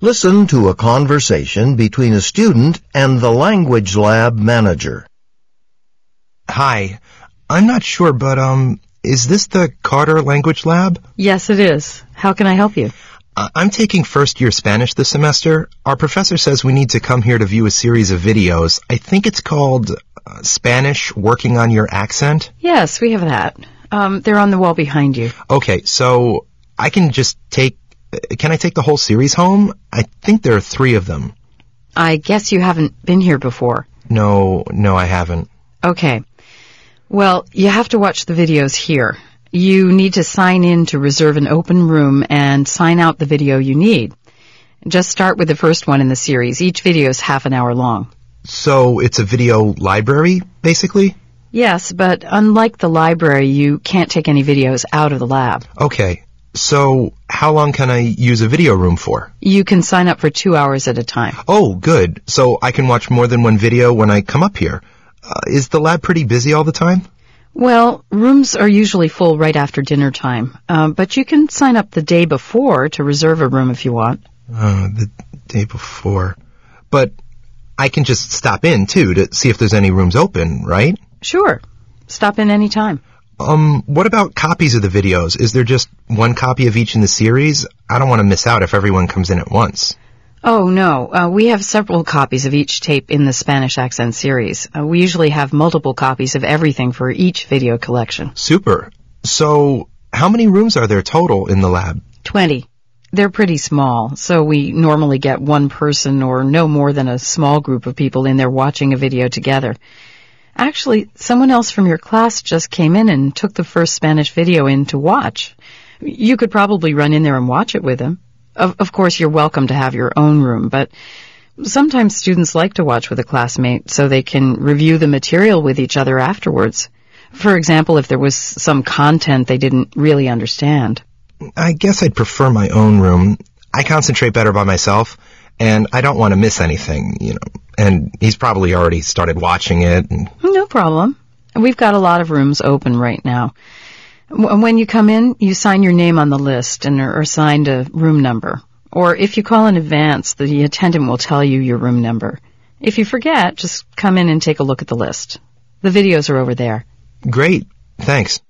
Listen to a conversation between a student and the language lab manager. Hi. I'm not sure, but, um, is this the Carter Language Lab? Yes, it is. How can I help you? I- I'm taking first year Spanish this semester. Our professor says we need to come here to view a series of videos. I think it's called uh, Spanish Working on Your Accent. Yes, we have that. Um, they're on the wall behind you. Okay, so I can just take, uh, can I take the whole series home? I think there are three of them. I guess you haven't been here before. No, no, I haven't. Okay. Well, you have to watch the videos here. You need to sign in to reserve an open room and sign out the video you need. Just start with the first one in the series. Each video is half an hour long. So it's a video library, basically? Yes, but unlike the library, you can't take any videos out of the lab. Okay. So how long can I use a video room for? You can sign up for two hours at a time. Oh, good. So I can watch more than one video when I come up here. Uh, is the lab pretty busy all the time? Well, rooms are usually full right after dinner time, um, but you can sign up the day before to reserve a room if you want. Uh, the day before. But I can just stop in too to see if there's any rooms open, right? Sure. Stop in any time. Um, what about copies of the videos? Is there just one copy of each in the series? I don't want to miss out if everyone comes in at once. Oh, no. Uh, we have several copies of each tape in the Spanish accent series. Uh, we usually have multiple copies of everything for each video collection. Super. So, how many rooms are there total in the lab? Twenty. They're pretty small, so we normally get one person or no more than a small group of people in there watching a video together. Actually, someone else from your class just came in and took the first Spanish video in to watch. You could probably run in there and watch it with him. Of, of course, you're welcome to have your own room, but sometimes students like to watch with a classmate so they can review the material with each other afterwards. For example, if there was some content they didn't really understand. I guess I'd prefer my own room. I concentrate better by myself, and I don't want to miss anything, you know. And he's probably already started watching it. And No problem. We've got a lot of rooms open right now. When you come in, you sign your name on the list and are assigned a room number. Or if you call in advance, the attendant will tell you your room number. If you forget, just come in and take a look at the list. The videos are over there. great. Thanks.